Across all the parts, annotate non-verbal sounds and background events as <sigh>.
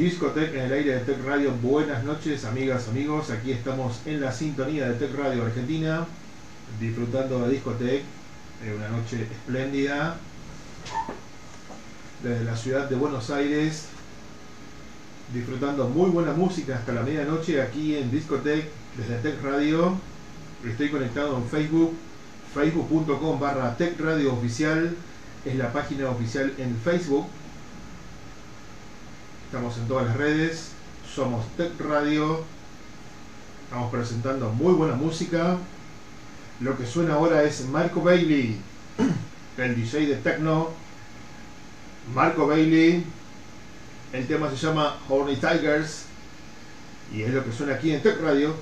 Discotech en el aire de Tech Radio. Buenas noches, amigas, amigos. Aquí estamos en la sintonía de Tech Radio Argentina, disfrutando de Discotech. Eh, una noche espléndida. Desde la ciudad de Buenos Aires, disfrutando muy buena música hasta la medianoche aquí en Discotech, desde Tech Radio. Estoy conectado en Facebook, facebook.com barra Tech Radio Oficial. Es la página oficial en Facebook Estamos en todas las redes. Somos Tech Radio. Estamos presentando muy buena música. Lo que suena ahora es Marco Bailey, el DJ de Tecno. Marco Bailey. El tema se llama Horny Tigers. Y es lo que suena aquí en Tech Radio.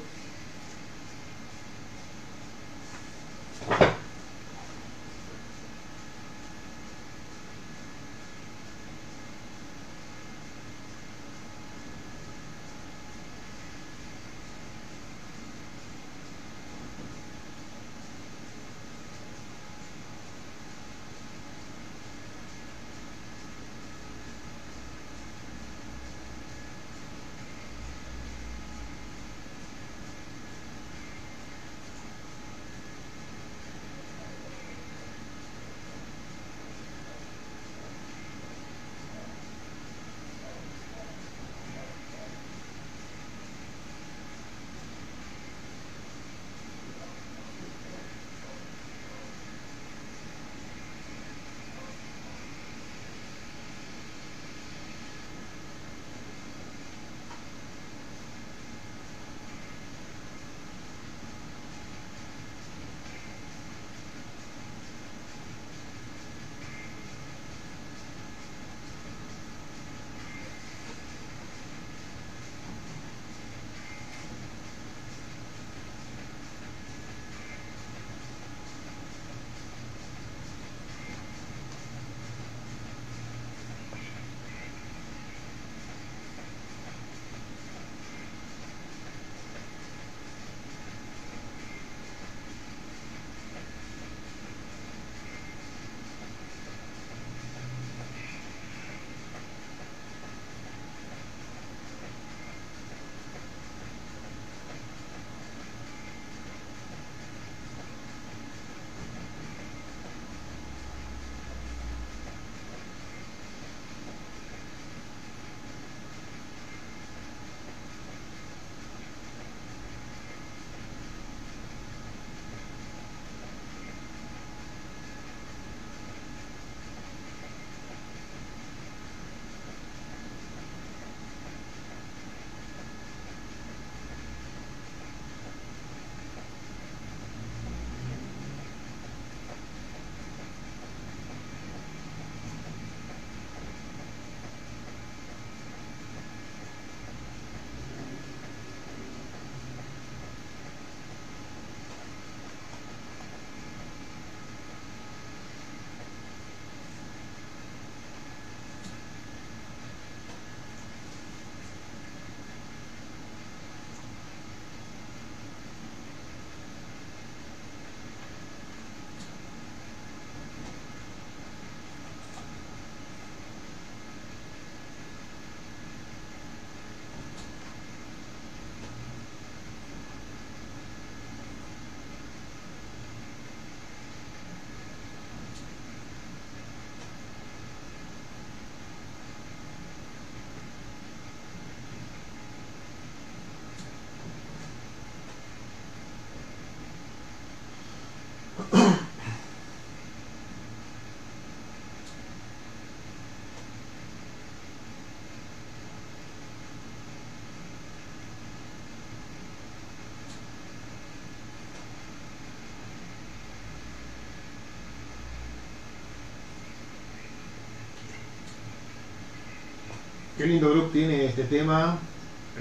Qué lindo grupo tiene este tema,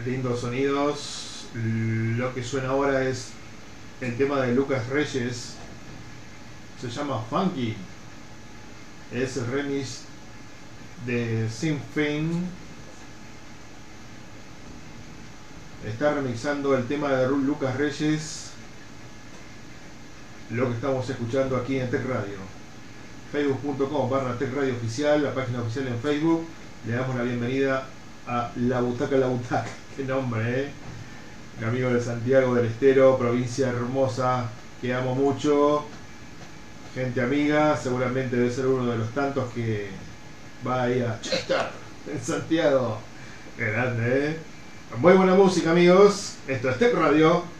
lindos sonidos. Lo que suena ahora es el tema de Lucas Reyes, se llama Funky. Es el remix de Sinfin. Está remixando el tema de Lucas Reyes, lo que estamos escuchando aquí en Tech Radio. Facebook.com barra Tech Radio Oficial, la página oficial en Facebook le damos la bienvenida a La Butaca La Butaca. <laughs> Qué nombre, ¿eh? Un amigo de Santiago del Estero, provincia hermosa, que amo mucho. Gente amiga, seguramente debe ser uno de los tantos que va ahí a Chester, <laughs> en Santiago. Qué grande, ¿eh? Muy buena música, amigos. Esto es Tech Radio.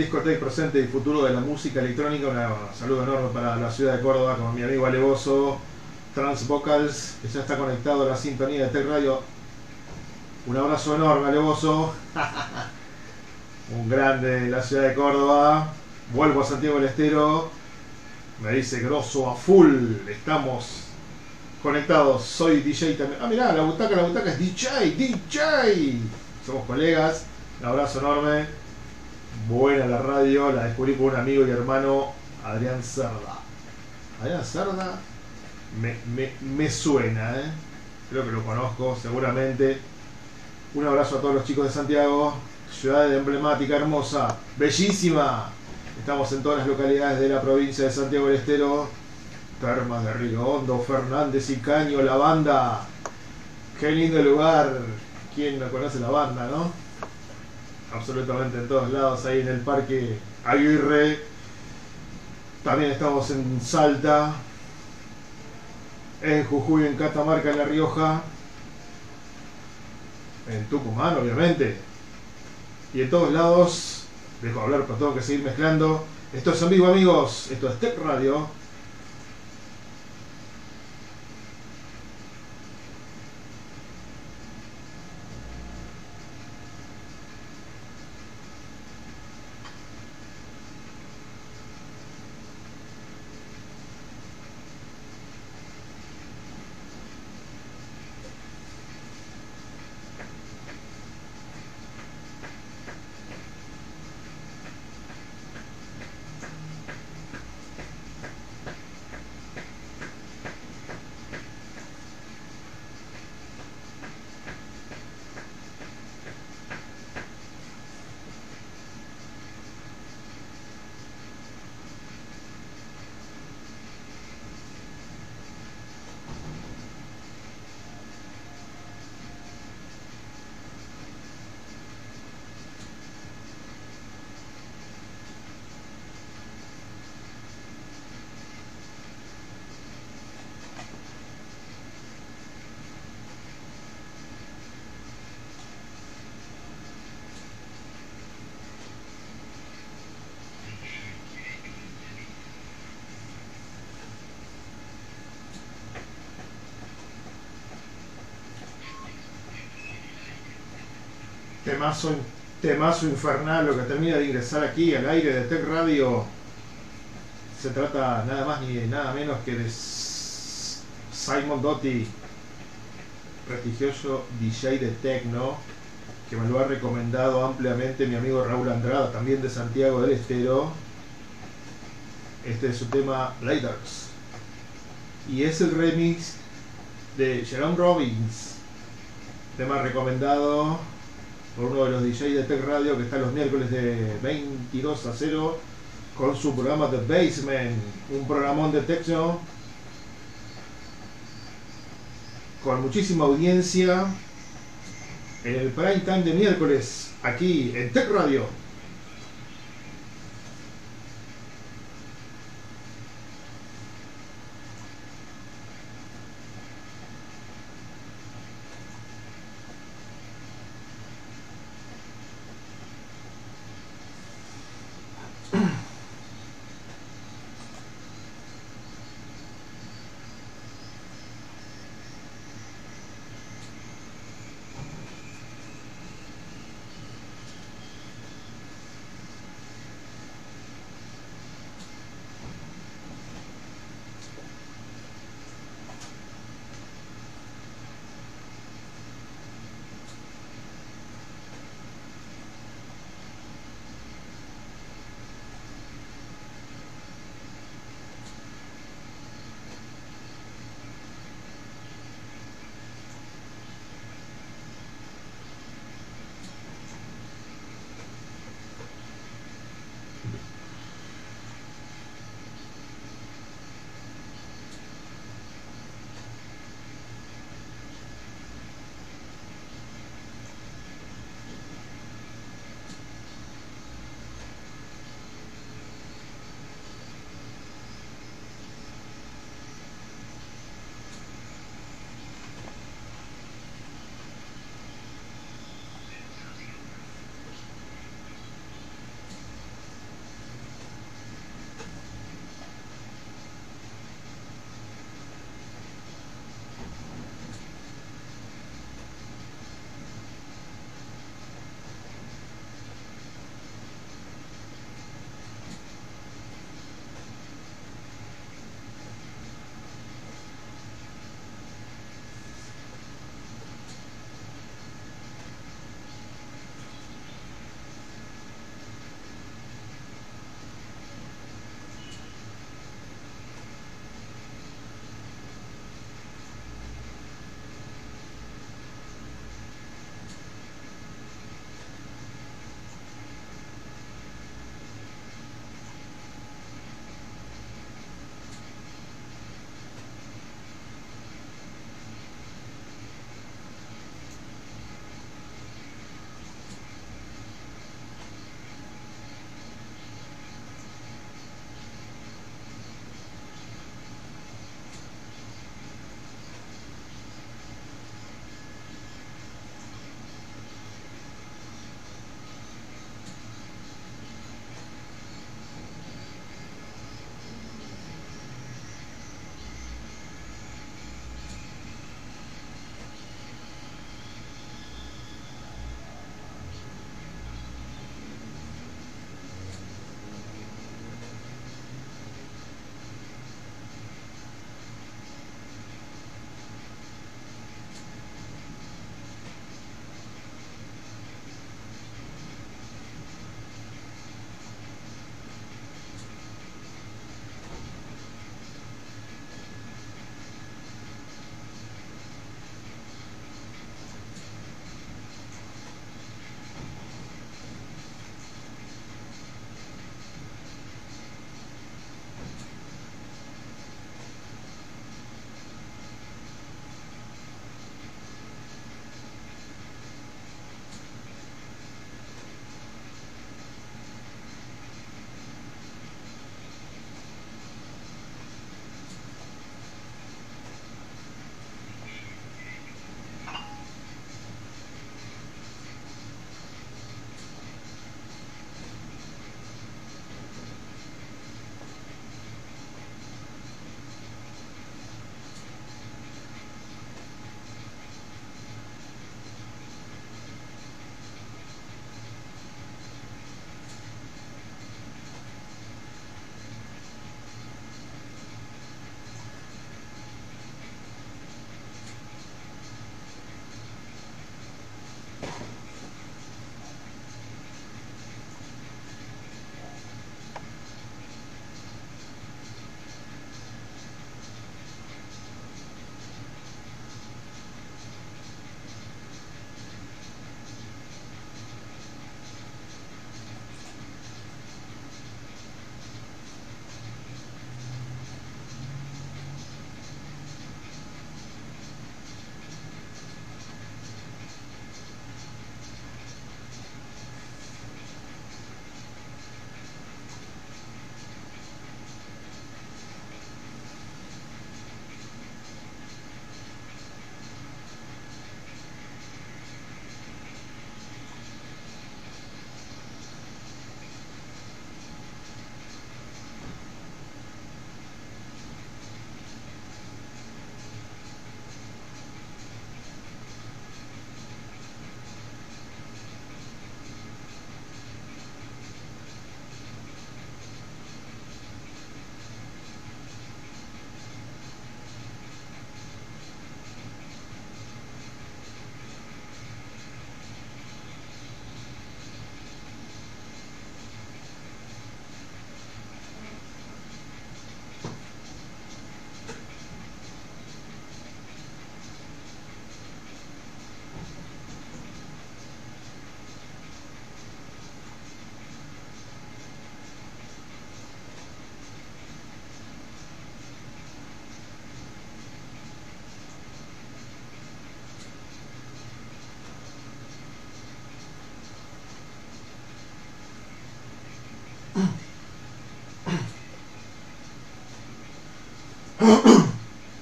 Discoteca presente y futuro de la música electrónica. Un saludo enorme para la ciudad de Córdoba con mi amigo Alevoso, Trans Vocals, que ya está conectado a la sintonía de Tech Radio. Un abrazo enorme, Alevoso. Un grande de la ciudad de Córdoba. Vuelvo a Santiago del Estero. Me dice grosso a full. Estamos conectados. Soy DJ también. Ah, mirá, la butaca, la butaca es DJ, DJ. Somos colegas. Un abrazo enorme buena la radio, la descubrí con un amigo y hermano Adrián Cerda. Adrián Cerda me, me, me suena, ¿eh? creo que lo conozco seguramente. Un abrazo a todos los chicos de Santiago, ciudad emblemática, hermosa, bellísima. Estamos en todas las localidades de la provincia de Santiago del Estero. Termas de Río Hondo, Fernández y Caño, la banda. Qué lindo lugar. ¿Quién no conoce la banda, no? Absolutamente en todos lados, ahí en el Parque Aguirre. También estamos en Salta, en Jujuy, en Catamarca, en La Rioja, en Tucumán, obviamente. Y en todos lados, dejo hablar, pero tengo que seguir mezclando. Esto es en vivo, amigos. Esto es Tech Radio. Temazo, temazo infernal lo que termina de ingresar aquí al aire de Tech Radio. Se trata nada más ni nada menos que de Simon Doty, prestigioso DJ de Tecno, que me lo ha recomendado ampliamente mi amigo Raúl Andrada, también de Santiago del Estero. Este es su tema Lighters. Y es el remix de Jerome Robbins, tema recomendado por uno de los DJs de Tech Radio que está los miércoles de 22 a 0 con su programa The Basement, un programón de techno con muchísima audiencia en el prime time de miércoles aquí en Tech Radio.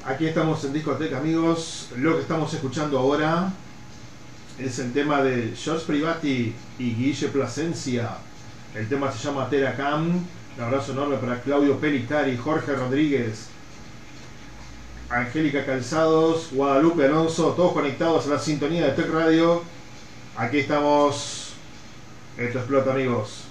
Aquí estamos en Discoteca, amigos. Lo que estamos escuchando ahora es el tema de George Privati y Guille Plasencia. El tema se llama Teracam. Un abrazo enorme para Claudio Pelicari, Jorge Rodríguez, Angélica Calzados, Guadalupe Alonso, todos conectados a la sintonía de Tech Radio. Aquí estamos. Esto explota, amigos.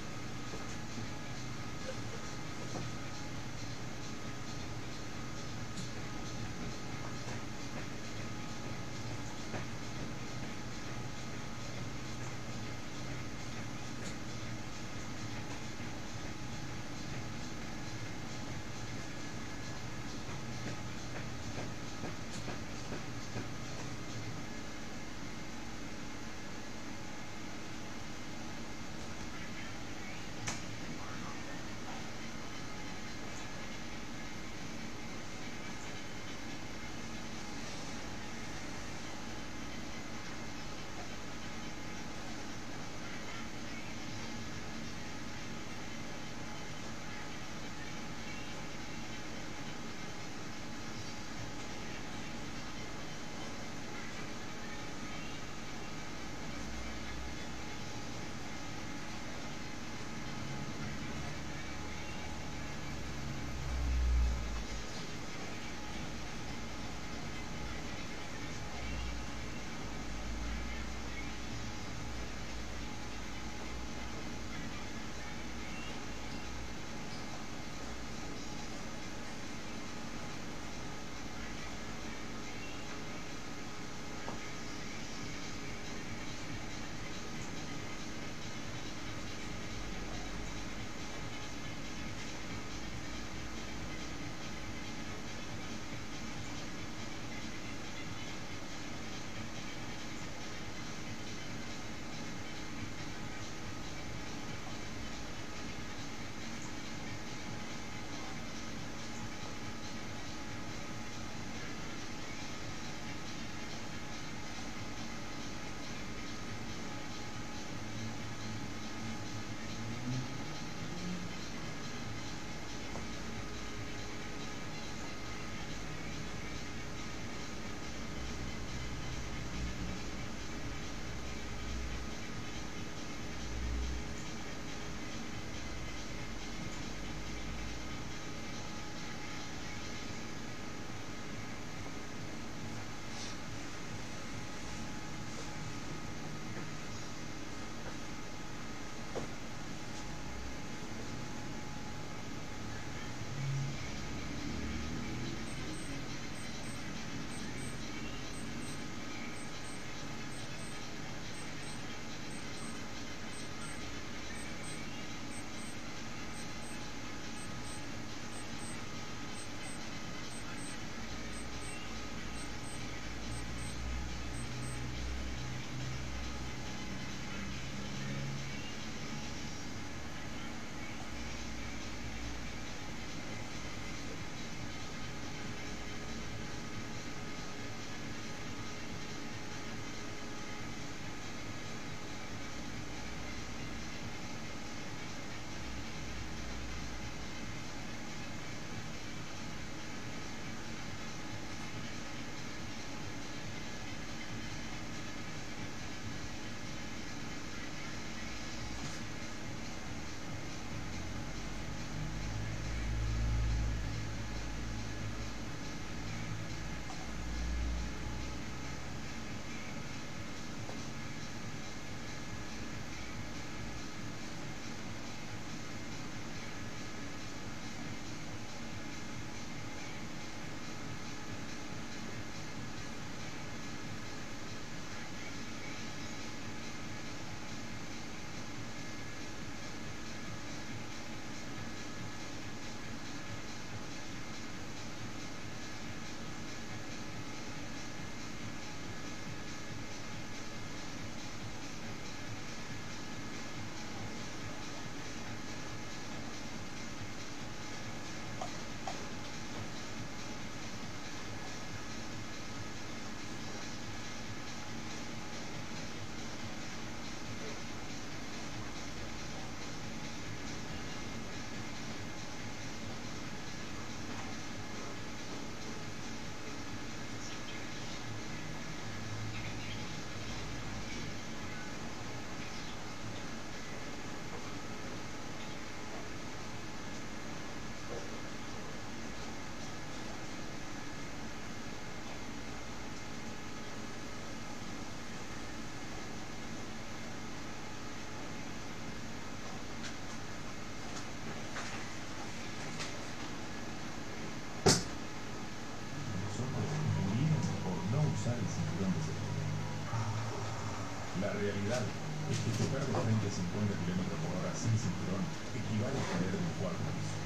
La realidad es que chocar de frente a 50 km por hora sin cinturón equivale a caer de un cuarto piso.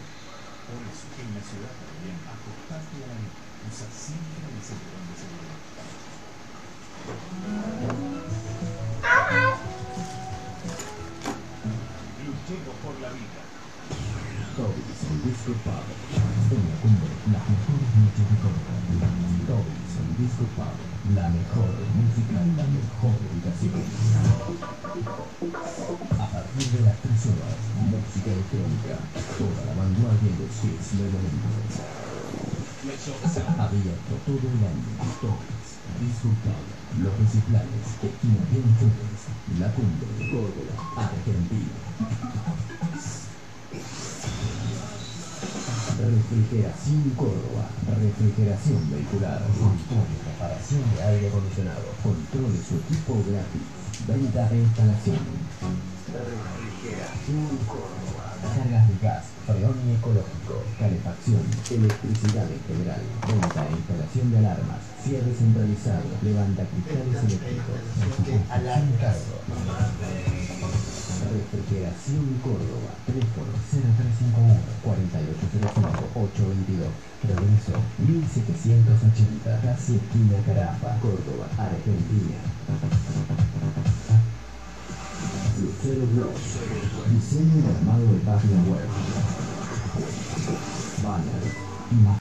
Por eso, en la ciudad también, acostate ahí, usa siempre el cinturón de seguridad. Luchemos por la vida. Disco Pub. En la cumbre, las mejores noches de Córdoba. Toby's Disco Pub. La mejor música y la mejor ubicación. A partir de las 3 horas, música electrónica. Toda la vanguardia de los hits del momento. Abierto todo el año. Toby's Disco Pub. Los reciclables. Esquina Bien. La cumbre. Córdoba. Argentina. Refrigeración Córdoba. Refrigeración vehicular. Control y reparación de aire acondicionado. Controle su equipo gratis. Venta e instalación. Refrigeración Córdoba. Cargas de gas, freón y ecológico, calefacción, electricidad en general, venta e instalación de alarmas, cierre centralizado, levanta cristales eléctricos, cargo. Refrigeración Córdoba. Teléfono 0351 4805 822. Progreso 1780. Casi esquina Caramba. Córdoba, Argentina. Lucero Blogs. Diseño y armado de página web. Banner.